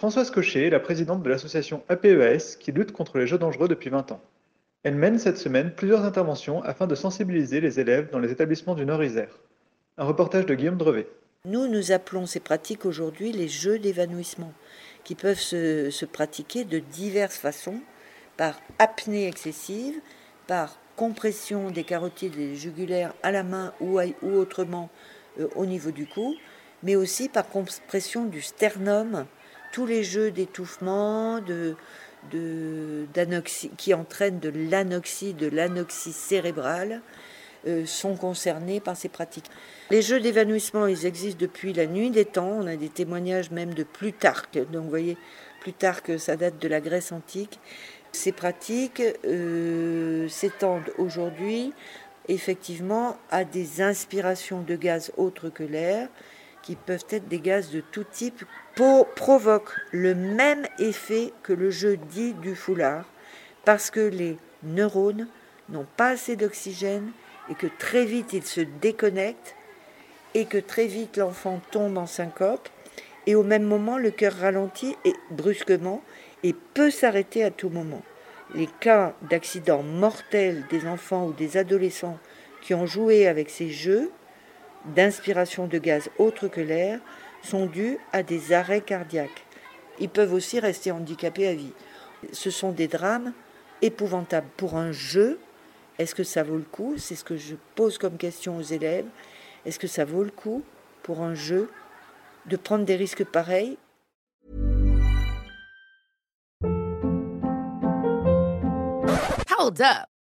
Françoise Cochet est la présidente de l'association APEAS qui lutte contre les jeux dangereux depuis 20 ans. Elle mène cette semaine plusieurs interventions afin de sensibiliser les élèves dans les établissements du Nord-Isère. Un reportage de Guillaume Drevet. Nous, nous appelons ces pratiques aujourd'hui les jeux d'évanouissement, qui peuvent se, pratiquer de diverses façons, par apnée excessive, par compression des carotides et jugulaires à la main ou autrement euh, au niveau du cou, mais aussi par compression du sternum, tous les jeux d'étouffement, de, qui entraînent de l'anoxie, de l'anoxie cérébrale, euh, sont concernés par ces pratiques. Les jeux d'évanouissement, ils existent depuis la nuit des temps. On a des témoignages même de Plutarque. Donc, vous voyez, Plutarque, ça date de la Grèce antique. Ces pratiques euh, s'étendent aujourd'hui, effectivement, à des inspirations de gaz autres que l'air, qui peuvent être des gaz de tout type, provoquent le même effet que le jeu dit du foulard, parce que les neurones n'ont pas assez d'oxygène et que très vite ils se déconnectent et que très vite l'enfant tombe en syncope et au même moment le cœur ralentit et brusquement et peut s'arrêter à tout moment. Les cas d'accidents mortels des enfants ou des adolescents qui ont joué avec ces jeux d'inspiration de gaz autre que l'air sont dus à des arrêts cardiaques. Ils peuvent aussi rester handicapés à vie. Ce sont des drames épouvantables pour un jeu. Est-ce que ça vaut le coup? C'est ce que je pose comme question aux élèves. Est-ce que ça vaut le coup pour un jeu de prendre des risques pareils?